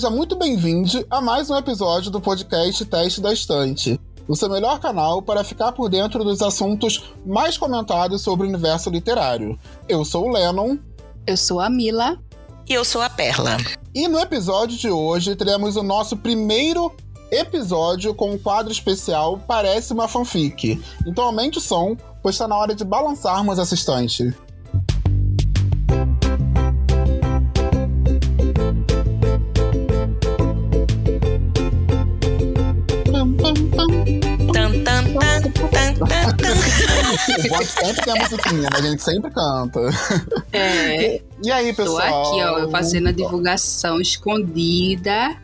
Seja muito bem-vindo a mais um episódio do podcast Teste da Estante, o seu melhor canal para ficar por dentro dos assuntos mais comentados sobre o universo literário. Eu sou o Lennon. Eu sou a Mila. E eu sou a Perla. E no episódio de hoje teremos o nosso primeiro episódio com um quadro especial Parece uma fanfic. Então aumente o som, pois está na hora de balançarmos essa estante. Bota sempre tem a musiquinha, né? A gente sempre canta. É. E aí, pessoal? Tô aqui, ó, fazendo a divulgação escondida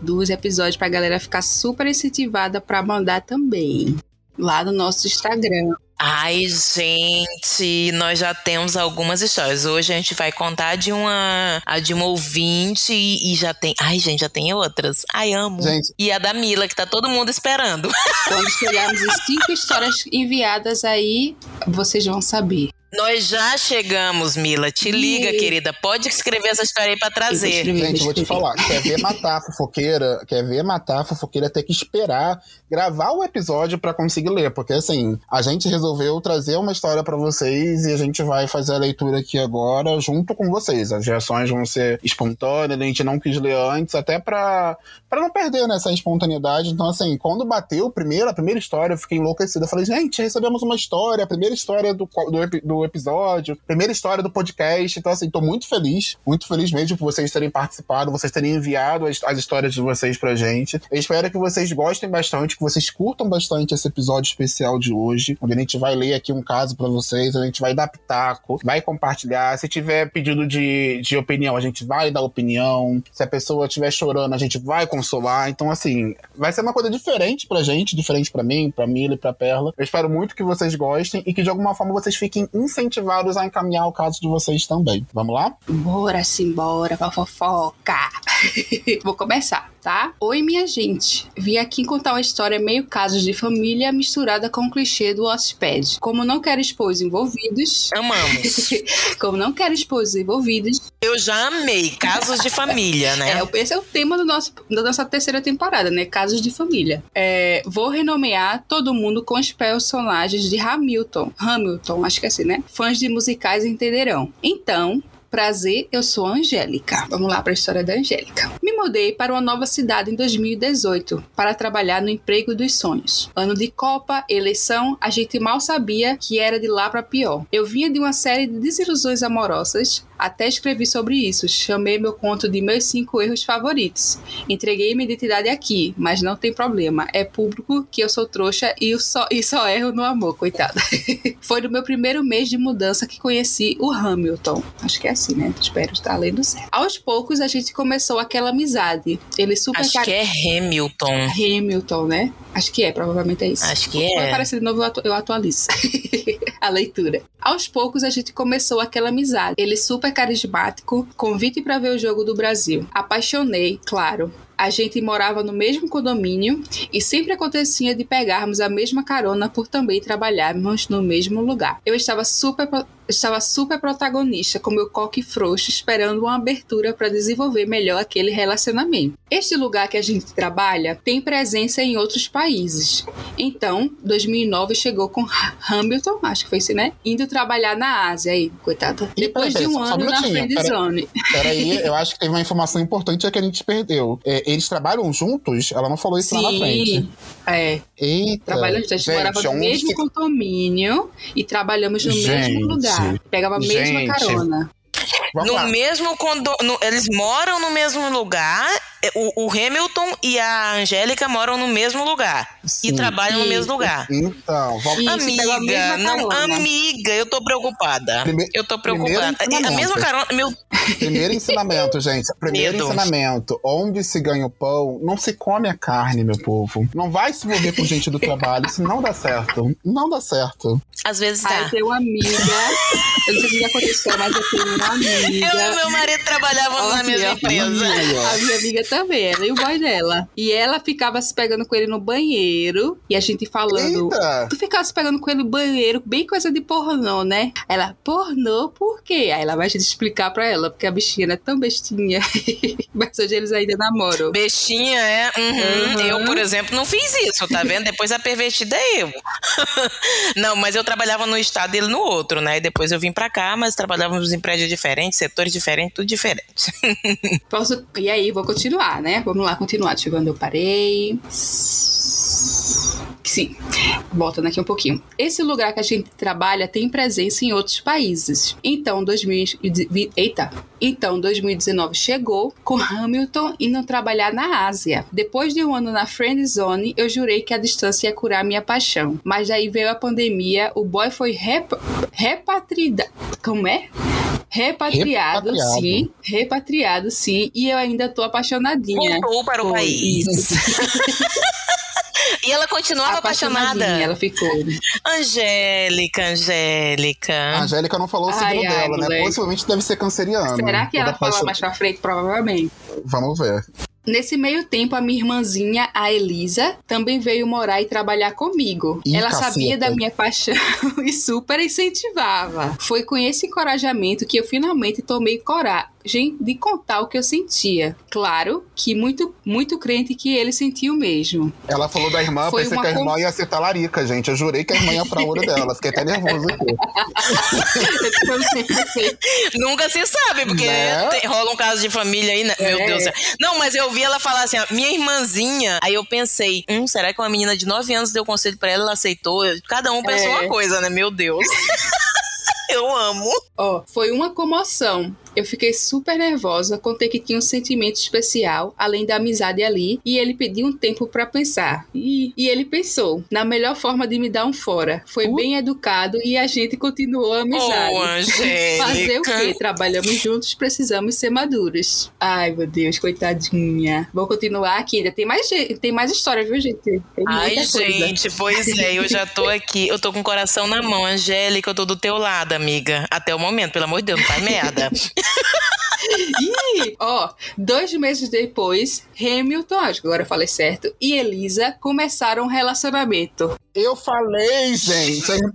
dos episódios pra galera ficar super incentivada pra mandar também. Lá no nosso Instagram. Ai, gente, nós já temos algumas histórias. Hoje a gente vai contar de uma, a de uma ouvinte e, e já tem. Ai, gente, já tem outras. Ai, amo. Gente. E a da Mila, que tá todo mundo esperando. Quando chegarmos em cinco histórias enviadas aí, vocês vão saber. Nós já chegamos, Mila. Te liga, E- querida. Pode escrever essa história aí pra Eu trazer. escrever, Gente, vou te falar, quer ver matar a fofoqueira, quer ver matar a fofoqueira, ter que esperar gravar o episódio pra conseguir ler, porque assim, a gente resolveu trazer uma história pra vocês e a gente vai fazer a leitura aqui agora junto com vocês. As reações vão ser espontâneas, a gente não quis ler antes, até pra, pra não perder né, essa espontaneidade. Então assim, quando bateu o primeiro, a primeira história, eu fiquei enlouquecida. Eu falei, gente, recebemos uma história, a primeira história do, co- do, episódio, primeira história do podcast. Então assim, tô muito feliz, muito feliz mesmo por vocês terem participado, vocês terem enviado as, as histórias de vocês pra gente. Eu espero que vocês gostem bastante, que vocês curtam bastante esse episódio especial de hoje, onde a gente vai ler aqui um caso pra vocês, a gente vai dar pitaco, vai compartilhar. Se tiver pedido de, de opinião, a gente vai dar opinião. Se a pessoa estiver chorando, a gente vai consolar. Então, assim, vai ser uma coisa diferente pra gente, diferente pra mim, pra Mila e pra Perla. Eu espero muito que vocês gostem e que de alguma forma vocês fiquem incentivados a encaminhar o caso de vocês também. Vamos lá? Bora simbora pra fofoca. Vou começar, tá? Oi, minha gente. Vim aqui contar uma história meio casos de família misturada com o clichê do Wattpad. Como não quero expor os envolvidos... Amamos. Como não quero expor os envolvidos... Eu já amei. Casos de família, né? É, esse é o tema do nosso, da nossa terceira temporada, né? Casos de família. É, vou renomear todo mundo com os personagens de Hamilton. Hamilton, acho que é assim, né? Fãs de musicais entenderão. Então... Prazer, eu sou a Angélica. Vamos lá para a história da Angélica. Me mudei para uma nova cidade em 2018 para trabalhar no emprego dos sonhos. Ano de Copa, eleição, a gente mal sabia que era de lá para pior. Eu vinha de uma série de desilusões amorosas, até escrevi sobre isso. Chamei meu conto de meus cinco erros favoritos. Entreguei minha identidade aqui, mas não tem problema. É público que eu sou trouxa e, eu só, e só erro no amor, coitada. Foi no meu primeiro mês de mudança que conheci o Hamilton. Acho que é assim, né? Espero estar lendo certo. Aos poucos a gente começou aquela amizade. Ele super Acho que é Hamilton. Hamilton, né? Acho que é, provavelmente é isso. Acho que Quando é. aparecer de novo, eu atu- eu atualizo a leitura. Aos poucos, a gente começou aquela amizade. Ele super carismático, convite para ver o jogo do Brasil. Apaixonei, claro. A gente morava no mesmo condomínio e sempre acontecia de pegarmos a mesma carona por também trabalharmos no mesmo lugar. Eu estava super estava super protagonista com meu coque frouxo esperando uma abertura para desenvolver melhor aquele relacionamento. Este lugar que a gente trabalha tem presença em outros países. Então, 2009 chegou com Hamilton, acho que foi isso, né? Indo trabalhar na Ásia aí, coitada. Depois de um só ano um na minutinho, friend zone. Peraí, eu acho que teve uma informação importante que a gente perdeu. É, eles trabalham juntos? Ela não falou isso lá na frente. Sim, é. Eita. Trabalhamos, a gente, morava no mesmo se- condomínio e trabalhamos no Gente, mesmo lugar. Pegava a mesma gente. carona. Vamos No lá. mesmo condo... no- eles moram no mesmo lugar. é, O, o Hamilton e a Angélica moram no mesmo lugar. Sim. E trabalham no mesmo lugar. Então, vamos amiga, não, carona. amiga, eu tô preocupada. Prime- eu tô preocupada. E A mesma carona, meu, Primeiro ensinamento, gente. Primeiro Medo. ensinamento. Onde se ganha o pão, não se come a carne, meu povo. Não vai se envolver com gente do trabalho, isso não dá certo. Não dá certo. às vezes Aí dá. eu tenho uma amiga, eu não sei o que aconteceu, mas eu tenho uma amiga. Eu e meu marido trabalhavam na mesma empresa. A minha amiga também, ela e o boy dela. E ela ficava se pegando com ele no banheiro. Banheiro e a gente falando. Eita! Tu ficasse pegando com ele no banheiro, bem coisa de pornô, né? Ela, pornô, por quê? Aí ela vai te explicar pra ela, porque a bichinha é tão bestinha. Mas hoje eles ainda namoram. Bestinha, é. Uhum. Uhum. Eu, por exemplo, não fiz isso, tá vendo? Depois a pervertida é eu. não, mas eu trabalhava no estado e ele no outro, né? E depois eu vim pra cá, mas trabalhávamos em prédios diferentes, setores diferentes, tudo diferente. Posso... E aí, vou continuar, né? Vamos lá, continuar. Onde eu parei. Sim, voltando aqui um pouquinho. Esse lugar que a gente trabalha tem presença em outros países. Então, 2020, eita. Então, 2019 chegou com Hamilton indo trabalhar na Ásia. Depois de um ano na Friend Zone, eu jurei que a distância ia curar minha paixão. Mas daí veio a pandemia, o boy foi rep repatriado. Como é? Repatriado, Repatriado. sim. Repatriado, sim. E eu ainda tô apaixonadinha. Voltou para o Foi, país. E ela continuava apaixonada. Ela ficou. Angélica, Angélica. A Angélica não falou o signo Ai, ai, dela, né? moleque. Possivelmente deve ser canceriana. Será que ela fala mais pra frente? Provavelmente. Vamos ver. Nesse meio tempo, a minha irmãzinha, a Elisa, também veio morar e trabalhar comigo. Ih, Ela caceta. sabia da minha paixão e super incentivava. Foi com esse encorajamento que eu finalmente tomei coragem de contar o que eu sentia. Claro que muito, muito crente que ele sentiu mesmo. Ela falou da irmã, Foi pensei que a irmã con- ia ser talarica, gente. Eu jurei que a irmã ia pra olho dela. Fiquei até nervoso aqui. Nunca se sabe, porque Né? tem- rola um caso de família aí, né? Meu É. Deus do céu. Não, mas eu vi ela falar assim, ó, minha irmãzinha. Aí eu pensei, hum, será que uma menina de 9 anos deu conselho pra ela, ela aceitou? Cada um pensou É. uma coisa, né? Meu Deus. eu amo. Ó, foi uma comoção. Eu fiquei super nervosa, contei que tinha um sentimento especial, além da amizade ali, e ele pediu um tempo pra pensar. E, e ele pensou, na melhor forma de me dar um fora. Foi Uh. bem educado e a gente continuou a amizade. Ô, Fazer o Angélica. quê? Trabalhamos juntos, precisamos ser maduros. Ai, meu Deus, coitadinha. Vou continuar aqui. Ainda tem mais, tem mais história, viu, gente? Tem Ai, muita coisa. gente, pois é, eu já tô aqui. Eu tô com o coração na mão, Angélica, eu tô do teu lado, amiga. Até o momento, pelo amor de Deus, não faz merda. Ó, dois meses depois, Hamilton, acho que agora eu falei certo, e Elisa começaram um relacionamento. Eu falei, gente. A irmã,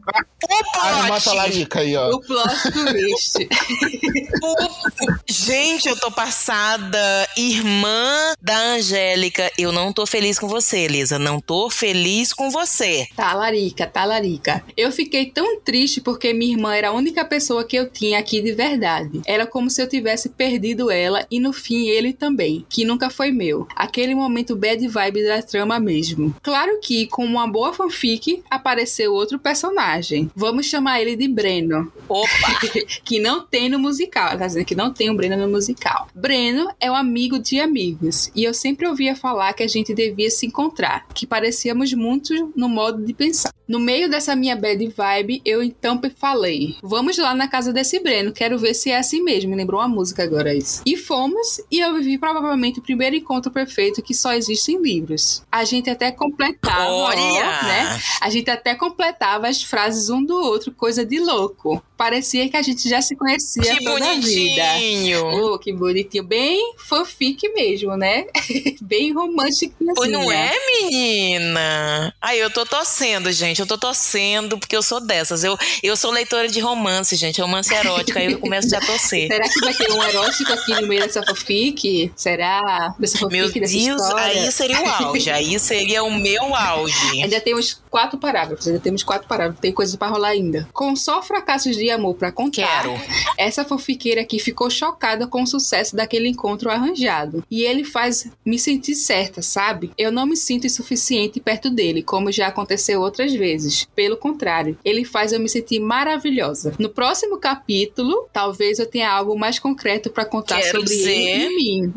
a irmã plot. talarica aí, ó. O plot twist. Gente, eu tô passada. Irmã da Angélica, eu não tô feliz com você, Elisa. Não tô feliz com você. talarica, talarica. Eu fiquei tão triste porque minha irmã era a única pessoa que eu tinha aqui de verdade. Era como se eu tivesse perdido ela e no fim ele também, que nunca foi meu. Aquele momento bad vibe da trama mesmo. Claro que, com uma boa fanfic, apareceu outro personagem. Vamos chamar ele de Breno. Opa! que não tem no musical. Ela tá dizendo que não tem o Breno no musical. Breno é um amigo de amigos. E eu sempre ouvia falar que a gente devia se encontrar. Que parecíamos muito no modo de pensar. No meio dessa minha bad vibe, eu então falei: Vamos lá na casa desse Breno, quero ver se é assim mesmo. Me lembrou uma música agora isso. E fomos, e eu vivi provavelmente o primeiro encontro perfeito que só existe em livros. A gente até completava, Olha! né? A gente até completava as frases um do outro, coisa de louco. Parecia que a gente já se conhecia Que toda a vida. bonitinho! Oh, que bonitinho. Bem fanfic mesmo, né? Bem romântico. Pois não é, menina? Ai, eu tô torcendo, gente. Eu tô torcendo porque eu sou dessas. Eu, eu sou leitora de romance, gente. Romance erótico. Aí eu começo já a torcer. Será que vai ter um erótico aqui no meio dessa fanfic? Será? Dessa fanfic, Meu Deus, história? aí seria o auge. Aí seria o meu auge. Ainda temos quatro parágrafos, ainda temos quatro parágrafos, tem coisa pra rolar ainda. Com só fracassos de amor pra contar, Quero. essa fanfiqueira aqui ficou chocada com o sucesso daquele encontro arranjado. E ele faz me sentir certa, sabe? Eu não me sinto insuficiente perto dele, como já aconteceu outras vezes. Pelo contrário, ele faz eu me sentir maravilhosa. No próximo capítulo, talvez eu tenha algo mais concreto pra contar Quero sobre dizer- ele e mim.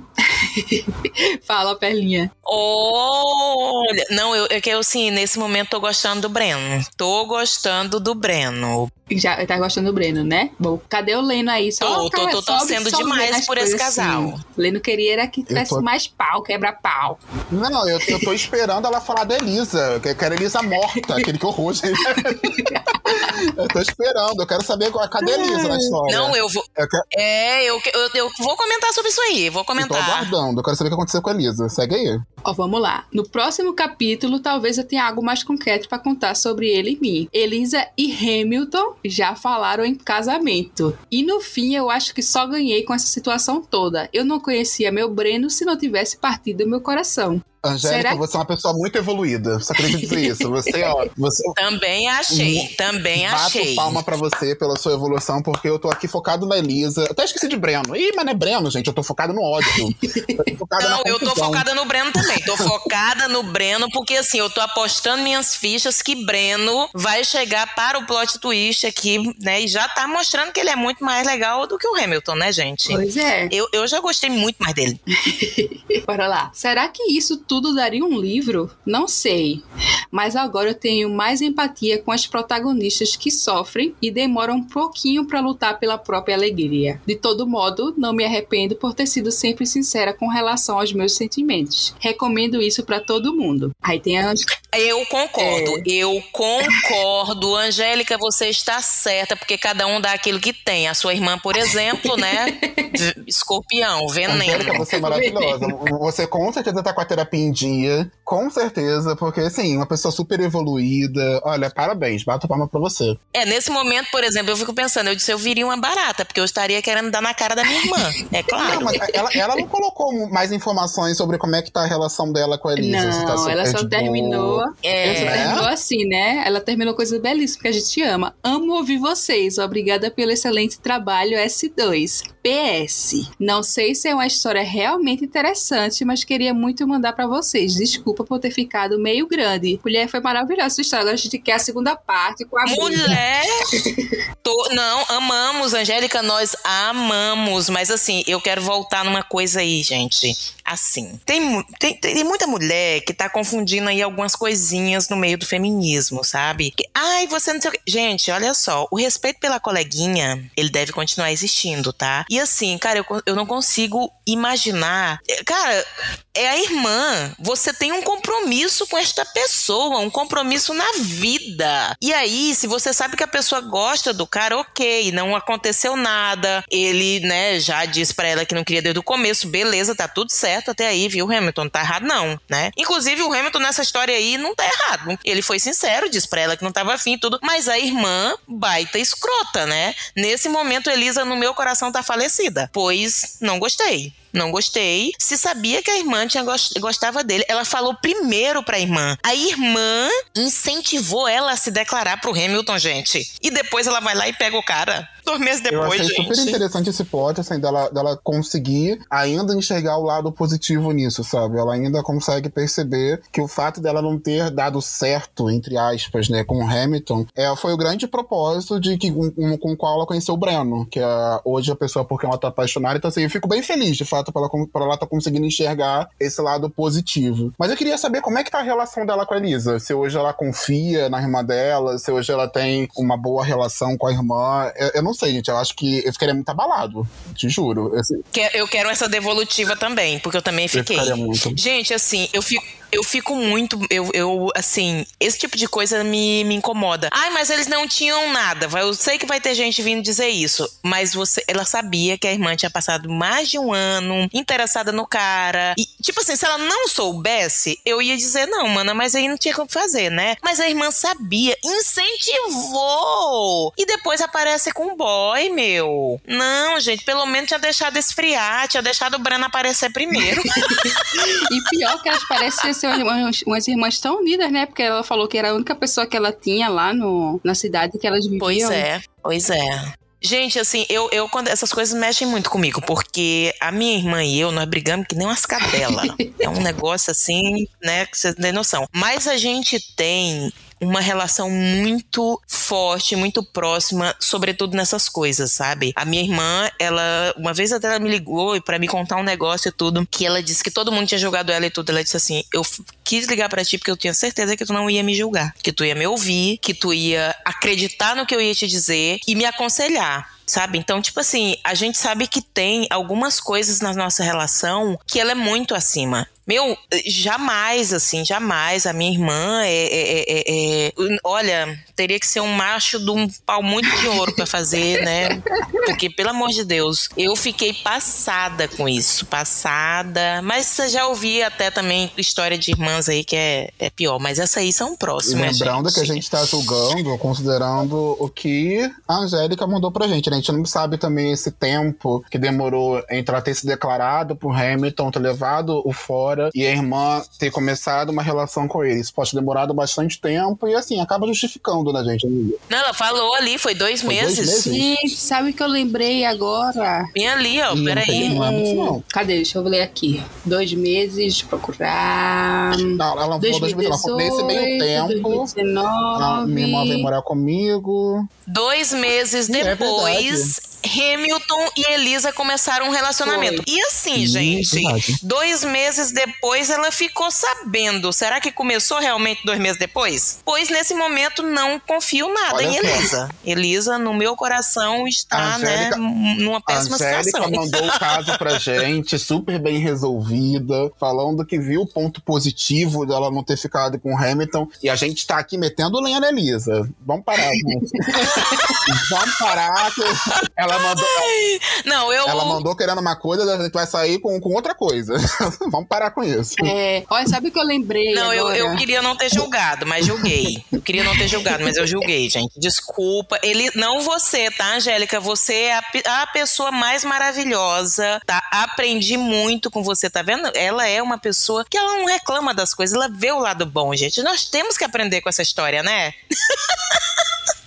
Fala, Perlinha. Olha, não, eu, é que eu sim, nesse momento tô gostando do Breno. Tô gostando do Breno. Já tá gostando do Breno, né? Bom, cadê o Leno aí? Só Tô, tô- tô torcendo demais por esse coisas casal. assim. O Leno queria era que tivesse tô- mais pau, quebra-pau. Não, eu, eu tô esperando ela falar da Elisa. Eu quero a Elisa morta, aquele que horror, gente. eu tô esperando, eu quero saber qual- cadê a Elisa na história. Não, eu vou. Eu quero- É, eu, eu, eu vou comentar sobre isso aí. Vou eu tô comentar. aguardando. Falando. Eu quero saber o que aconteceu com a Elisa. Segue aí. Ó, vamos lá. No próximo capítulo, talvez eu tenha algo mais concreto para contar sobre ele e mim. Elisa e Hamilton já falaram em casamento. E no fim, eu acho que só ganhei com essa situação toda. Eu não conhecia meu Breno se não tivesse partido meu coração. Angélica, Será? você é uma pessoa muito evoluída. Só queria dizer isso. Você, ó, você... Também achei, também Bato achei. palma pra você pela sua evolução, porque eu tô aqui focado na Elisa. Até esqueci de Breno. Ih, mas não é Breno, gente. Eu tô focado no ódio. Eu não, eu tô focada no Breno também. Tô focada no Breno, porque assim, eu tô apostando minhas fichas que Breno vai chegar para o plot twist aqui, né? E já tá mostrando que ele é muito mais legal do que o Hamilton, né, gente? Pois é. Eu, eu já gostei muito mais dele. Bora lá. Será que isso tudo tudo daria um livro? Não sei. Mas agora eu tenho mais empatia com as protagonistas que sofrem e demoram um pouquinho para lutar pela própria alegria. De todo modo, não me arrependo por ter sido sempre sincera com relação aos meus sentimentos. Recomendo isso para todo mundo. Aí tem a eu concordo, é. eu concordo. Angélica, você está certa, porque cada um dá aquilo que tem. A sua irmã, por exemplo, né? Escorpião, veneno. Angélica, você é maravilhosa. Você com certeza tá com a terapia em dia, com certeza, porque assim, uma pessoa super evoluída. Olha, parabéns, bato palma pra você. É, nesse momento, por exemplo, eu fico pensando, eu disse, eu viria uma barata, porque eu estaria querendo dar na cara da minha irmã. É claro. Não, mas ela, ela não colocou mais informações sobre como é que tá a relação dela com a Elisa. Não, tá ela só terminou é. Ela terminou assim, né? Ela terminou coisa belíssima que a gente ama. Amo ouvir vocês. Obrigada pelo excelente trabalho S2. PS. Não sei se é uma história realmente interessante, mas queria muito mandar para vocês. Desculpa por ter ficado meio grande. Mulher, foi maravilhosa essa história. A gente quer a segunda parte com a Mulher! Tô, não, amamos, Angélica, nós amamos. Mas assim, eu quero voltar numa coisa aí, gente. Assim, tem, tem, tem muita mulher que tá confundindo aí algumas coisinhas no meio do feminismo, sabe? Que, Ai, você não sei o que. Gente, olha só, o respeito pela coleguinha, ele deve continuar existindo, tá? E assim, cara, eu, eu não consigo imaginar. Cara, é a irmã. Você tem um compromisso com esta pessoa, um compromisso na vida. E aí, se você sabe que a pessoa gosta do cara, ok, não aconteceu nada. Ele, né, já disse para ela que não queria desde o começo, beleza, tá tudo certo até aí, viu, Hamilton? Não tá errado, não, né? Inclusive, o Hamilton nessa história aí não tá errado. Ele foi sincero, disse pra ela que não tava afim e tudo, mas a irmã, baita escrota, né? Nesse momento, Elisa, no meu coração, tá falecida, pois não gostei não gostei. Se sabia que a irmã tinha gost gostava dele, ela falou primeiro pra irmã. A irmã incentivou ela a se declarar pro Hamilton, gente. E depois ela vai lá e pega o cara. Dois meses depois, Eu achei gente. super interessante esse plot, assim, dela, dela conseguir ainda enxergar o lado positivo nisso, sabe? Ela ainda consegue perceber que o fato dela não ter dado certo, entre aspas, né, com o Hamilton, é, foi o grande propósito de que com, com o qual ela conheceu o Breno, que é hoje a pessoa por quem ela tá apaixonada. Então, assim, eu fico bem feliz, de fato, pra ela, pra ela tá conseguindo enxergar esse lado positivo. Mas eu queria saber como é que tá a relação dela com a Elisa. Se hoje ela confia na irmã dela, se hoje ela tem uma boa relação com a irmã. Eu, eu não sei, gente. Eu acho que eu ficaria muito abalado. Te juro. Eu quero essa devolutiva também, porque eu também fiquei. Eu muito. Gente, assim, eu fico eu fico muito. Eu, eu, assim, esse tipo de coisa me, me incomoda. Ai, mas eles não tinham nada. Eu sei que vai ter gente vindo dizer isso. Mas você, ela sabia que a irmã tinha passado mais de um ano interessada no cara. E, tipo assim, se ela não soubesse, eu ia dizer, não, mana, mas aí não tinha como fazer, né? Mas a irmã sabia, incentivou. E depois aparece com o boy, meu. Não, gente, pelo menos tinha deixado esfriar, tinha deixado o Breno aparecer primeiro. e pior que elas parecem ser umas, umas irmãs tão unidas, né? Porque ela falou que era a única pessoa que ela tinha lá no, na cidade que elas viviam. Pois é, pois é. Gente, assim, eu, eu quando essas coisas mexem muito comigo, porque a minha irmã e eu, nós brigamos que nem umas cadelas. é um negócio assim, né, que você tem noção. Mas a gente tem uma relação muito forte, muito próxima, sobretudo nessas coisas, sabe? A minha irmã, ela, uma vez até ela me ligou para me contar um negócio e tudo, que ela disse que todo mundo tinha julgado ela e tudo. Ela disse assim: Eu quis ligar para ti porque eu tinha certeza que tu não ia me julgar, que tu ia me ouvir, que tu ia acreditar no que eu ia te dizer e me aconselhar sabe? Então, tipo assim, a gente sabe que tem algumas coisas na nossa relação que ela é muito acima. Meu, jamais, assim, jamais. A minha irmã é, é, é, é, Olha, teria que ser um macho de um pau muito de ouro para fazer, né? Porque, pelo amor de Deus, eu fiquei passada com isso. Passada. Mas você já ouvi até também história de irmãs aí que é, é pior. Mas essa aí são próximas. E lembrando gente. que a gente tá julgando, considerando o que a Angélica mandou pra gente. Né? A gente não sabe também esse tempo que demorou entre ela ter se declarado pro Hamilton, ter levado o fora e a irmã ter começado uma relação com ele. Isso pode ter demorado bastante tempo e assim, acaba justificando, né, gente? Não, ela falou ali, foi dois foi meses. Dois meses? Sim, sabe o que eu lembrei agora? Vem ali, ó, peraí. Não, é não. Cadê? Deixa eu ler aqui. Dois meses, procurar. Não, ela falou dois meses, nesse meio tempo. 2019. minha irmã veio morar comigo. Dois meses é depois. É please Hamilton e Elisa começaram um relacionamento. Foi. E assim, gente, dois meses depois ela ficou sabendo. Será que começou realmente dois meses depois? Pois nesse momento não confio nada Olha em Elisa. Elisa, no meu coração, está, né, Angélica, né, numa péssima Angélica situação. mandou o caso pra gente, super bem resolvida, falando que viu o ponto positivo dela não ter ficado com o Hamilton. E a gente tá aqui metendo lenha na Elisa. Vamos parar, gente. Vamos parar. Que ela mandou. Não, eu. Ela mandou querendo uma coisa, a gente vai sair com, com outra coisa. Vamos parar com isso. É, olha, sabe o que eu lembrei? Não, eu, eu queria não ter julgado, mas julguei. Eu queria não ter julgado, mas eu julguei, gente. Desculpa. Ele, não você, tá, Angélica? Você é a, a pessoa mais maravilhosa, tá? Aprendi muito com você, tá vendo? Ela é uma pessoa que ela não reclama das coisas, ela vê o lado bom, gente. Nós temos que aprender com essa história, né?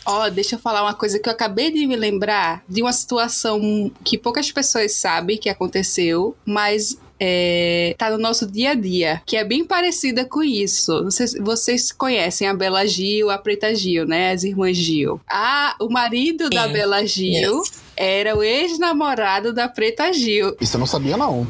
Ó, oh, deixa eu falar uma coisa que eu acabei de me lembrar de uma situação que poucas pessoas sabem que aconteceu, mas é, tá no nosso dia a dia, que é bem parecida com isso. Não sei se vocês conhecem a Bela Gil, a Preta Gil, né? As irmãs Gil. Ah, o marido Sim. da Bela Gil yes. era o ex-namorado da Preta Gil. Isso eu não sabia, não.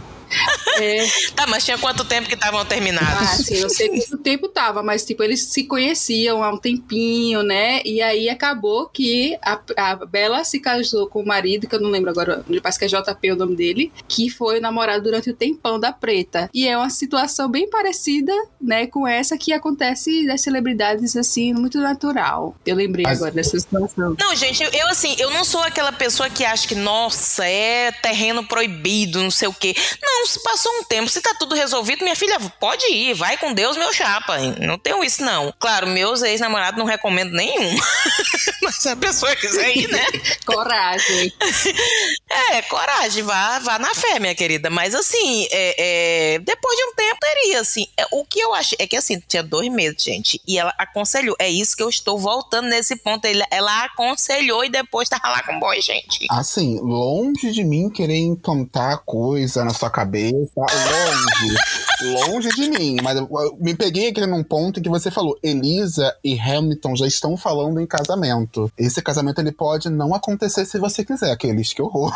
É. Tá, mas tinha quanto tempo que estavam terminados? Ah, sim, eu sei quanto tempo tava, mas tipo, eles se conheciam há um tempinho, né? E aí acabou que a, a Bela se casou com o marido, que eu não lembro agora, parece que é JP o nome dele, que foi namorado durante o tempão da Preta. E é uma situação bem parecida, né, com essa que acontece das celebridades, assim, muito natural. Eu lembrei mas... agora dessa situação. Não, gente, eu, eu assim, eu não sou aquela pessoa que acha que, nossa, é terreno proibido, não sei o quê. Não, se passou um tempo, se tá tudo resolvido, minha filha, pode ir, vai com Deus, meu chapa. Não tenho isso, não. Claro, meus ex-namorados não recomendo nenhum. Mas se a pessoa quiser ir, né? coragem. É, coragem, vá, vá na fé, minha querida. Mas assim, é, é, depois de um tempo teria, assim. É, o que eu achei é que assim, tinha dois meses, gente. E ela aconselhou. É isso que eu estou voltando nesse ponto. Ela, ela aconselhou e depois tava lá com o boy, gente. Assim, longe de mim querer implantar coisa na sua cabeça, longe, longe de mim. Mas eu, eu me peguei aqui num ponto em que você falou: Elisa e Hamilton já estão falando em casamento. Esse casamento ele pode não acontecer se você quiser, aqueles que horror.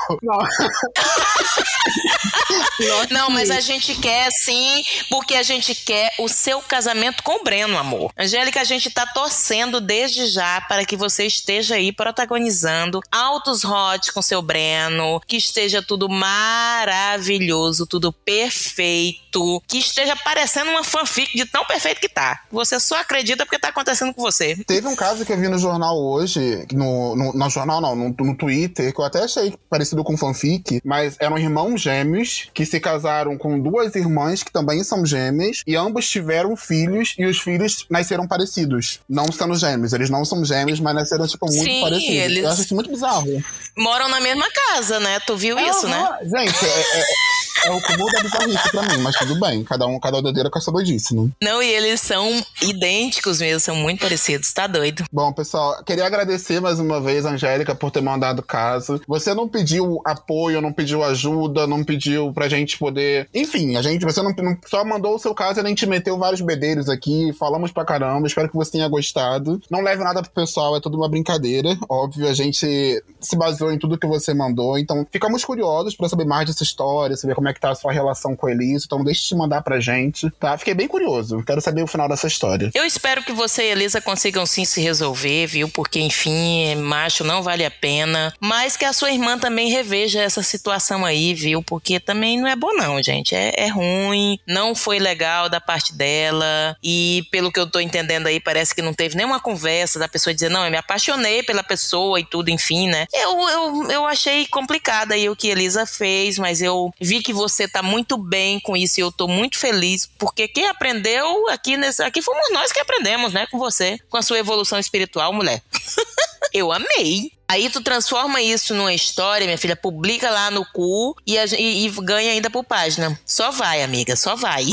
Não, mas a gente quer sim, porque a gente quer o seu casamento com o Breno, amor. Angélica, a gente tá torcendo desde já para que você esteja aí protagonizando altos hot com seu Breno, que esteja tudo maravilhoso, tudo perfeito, que esteja parecendo uma fanfic de tão perfeito que tá. Você só acredita porque tá acontecendo com você. Teve um caso que eu vi no jornal hoje, no, no, no jornal não, no, no Twitter, que eu até achei parecido com fanfic, mas eram irmãos gêmeos que se casaram com duas irmãs que também são gêmeas e ambos tiveram filhos e os filhos nasceram parecidos. Não sendo gêmeos, eles não são gêmeos, mas nasceram, tipo, muito Sim, parecidos. Eles... Eu acho isso muito bizarro. Moram na mesma casa, né? Tu viu é, isso, né? Gente, é, é é o cúmulo da bizarrice pra mim, mas tudo bem. Cada um, cada doideira com essa doidice, né? Não, e eles são idênticos mesmo, são muito parecidos, tá doido. Bom, pessoal, queria agradecer mais uma vez Angélica por ter mandado o caso. Você não pediu apoio, não pediu ajuda, não pediu pra gente poder. Enfim, a gente, você não, não só mandou o seu caso e a gente meteu vários bedeiros aqui, falamos pra caramba. Espero que você tenha gostado. Não leve nada pro pessoal, é tudo uma brincadeira. Óbvio, a gente se baseou em tudo que você mandou. Então, ficamos curiosos para saber mais dessa história, saber como é é que tá a sua relação com a Elisa. Então deixe de mandar pra gente, tá? Fiquei bem curioso. Quero saber o final dessa história. Eu espero que você e Elisa consigam sim se resolver, viu? Porque, enfim, macho não vale a pena. Mas que a sua irmã também reveja essa situação aí, viu? Porque também não é bom, não, gente. É, é ruim, não foi legal da parte dela. E pelo que eu tô entendendo aí, parece que não teve nenhuma conversa da pessoa dizer, não, eu me apaixonei pela pessoa e tudo, enfim, né? Eu, eu, eu achei complicado aí o que Elisa fez, mas eu vi que você tá muito bem com isso e eu tô muito feliz, porque quem aprendeu aqui nesse, aqui fomos nós que aprendemos, né, com você, com a sua evolução espiritual, mulher. eu amei. Aí tu transforma isso numa história, minha filha, publica lá no cu e, a, e, e ganha ainda por página. Só vai, amiga, só vai.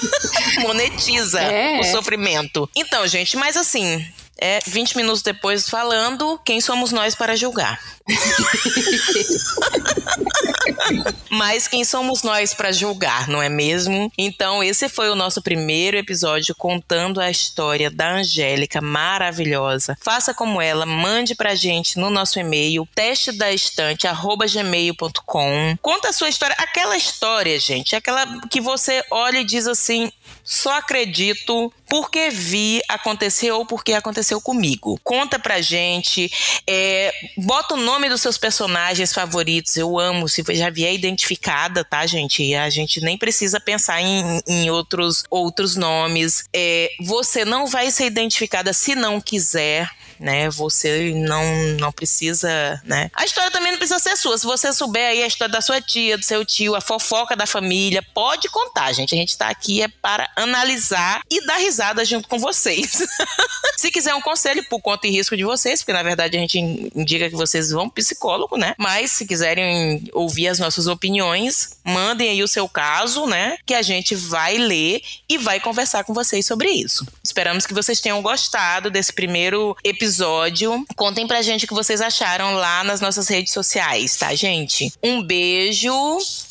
Monetiza é. o sofrimento. Então, gente, mas assim, é 20 minutos depois falando quem somos nós para julgar. Mas quem somos nós para julgar, não é mesmo? Então, esse foi o nosso primeiro episódio contando a história da Angélica maravilhosa. Faça como ela, mande pra gente no nosso e-mail testedaestante@gmail.com. Conta a sua história, aquela história, gente, aquela que você olha e diz assim: só acredito porque vi acontecer ou porque aconteceu comigo. Conta pra gente, é, bota o nome dos seus personagens favoritos. Eu amo, se já vier identificada, tá, gente? A gente nem precisa pensar em, em outros, outros nomes. É, você não vai ser identificada se não quiser né? Você não, não precisa, né? A história também não precisa ser sua. Se você souber aí a história da sua tia, do seu tio, a fofoca da família, pode contar, gente. A gente tá aqui é para analisar e dar risada junto com vocês. Se quiser um conselho por conta e risco de vocês, porque na verdade a gente indica que vocês vão psicólogo, né? Mas se quiserem ouvir as nossas opiniões, mandem aí o seu caso, né? Que a gente vai ler e vai conversar com vocês sobre isso. Esperamos que vocês tenham gostado desse primeiro episódio episódio. Contem pra gente o que vocês acharam lá nas nossas redes sociais, tá, gente? Um beijo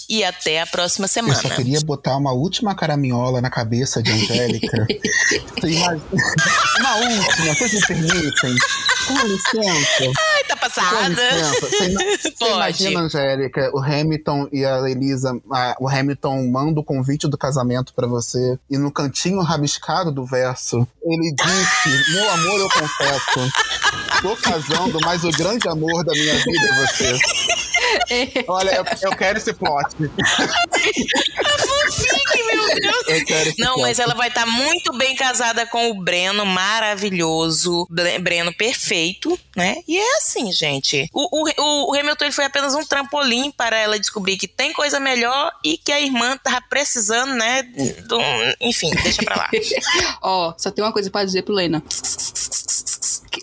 e até a próxima semana. Eu só queria botar uma última caraminhola na cabeça de Angélica. uma última, vocês me permitem? Com licença. Passada. Você, você imagina, Angélica, o Hamilton e a Elisa, a, o Hamilton manda o convite do casamento para você e no cantinho rabiscado do verso, ele disse: Meu amor, eu confesso, tô casando, mas o grande amor da minha vida é você. Olha, eu, eu quero esse plot. meu Deus. Não, mas ela vai estar tá muito bem casada com o Breno, maravilhoso. Breno perfeito, né? E é assim, gente. O, o, o Hamilton ele foi apenas um trampolim para ela descobrir que tem coisa melhor e que a irmã tava precisando, né? Do, enfim, deixa pra lá. Ó, oh, só tem uma coisa para dizer pro Lena.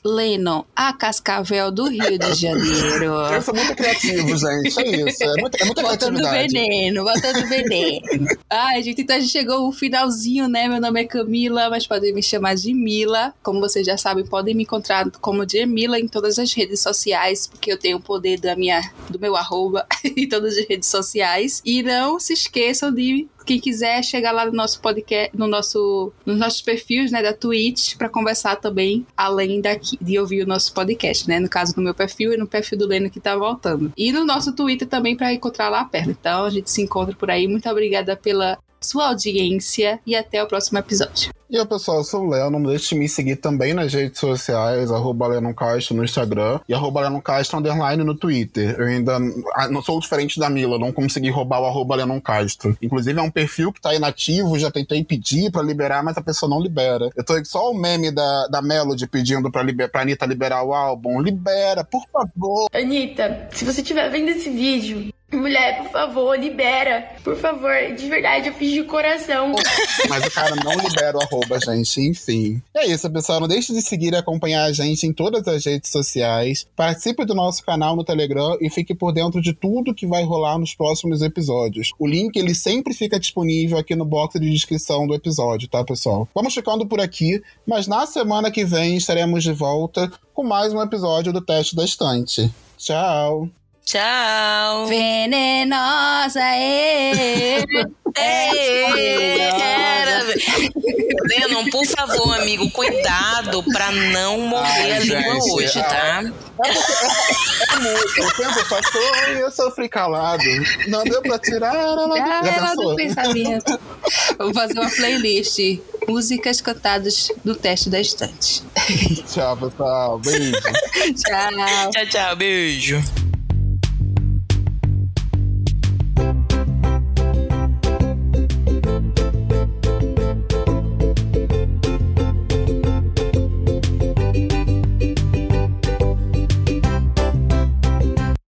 Lennon, a Cascavel do Rio de Janeiro. Eu sou muito criativo, gente. É isso. É muita, é muita botando veneno, botando veneno. Ai, gente, então a gente chegou o finalzinho, né? Meu nome é Camila, mas podem me chamar de Mila. Como vocês já sabem, podem me encontrar como de Mila em todas as redes sociais, porque eu tenho o poder da minha, do meu arroba em todas as redes sociais. E não se esqueçam de quem quiser chegar lá no nosso podcast, no nosso, nos nossos perfis, né, da Twitch, para conversar também, além daqui, de ouvir o nosso podcast, né? No caso, no meu perfil e no perfil do Leno que tá voltando. E no nosso Twitter também para encontrar lá perto. Então a gente se encontra por aí. Muito obrigada pela sua audiência e até o próximo episódio. E aí, pessoal, eu sou o Léo. Não deixe de me seguir também nas redes sociais, arroba Castro no Instagram e arroba Castro underline no Twitter. Eu ainda ah, não sou diferente da Mila, não consegui roubar o arroba Castro. Inclusive, é um perfil que tá inativo, já tentei pedir pra liberar, mas a pessoa não libera. Eu tô só o meme da, da Melody pedindo pra, liber, pra Anitta liberar o álbum. Libera, por favor. Anitta, se você estiver vendo esse vídeo, Mulher, por favor, libera. Por favor, de verdade, eu fiz de coração. Mas o cara não libera o arroba, gente. Enfim. É isso, pessoal. Não deixe de seguir e acompanhar a gente em todas as redes sociais. Participe do nosso canal no Telegram e fique por dentro de tudo que vai rolar nos próximos episódios. O link, ele sempre fica disponível aqui no box de descrição do episódio, tá, pessoal? Vamos ficando por aqui, mas na semana que vem estaremos de volta com mais um episódio do Teste da Estante. Tchau! Tchau. Venenosa, é. Era... Lennon, por favor, amigo, cuidado pra não morrer Ai, a língua gente, hoje, tá? É, é, é, é música. O tempo passou e eu sofri calado. Não deu pra tirar. Ela, Ah, já ela do pensamento. Vou fazer uma playlist. Músicas cantadas no teste da estante. Tchau, pessoal. Beijo. Tchau. Tchau, tchau, beijo.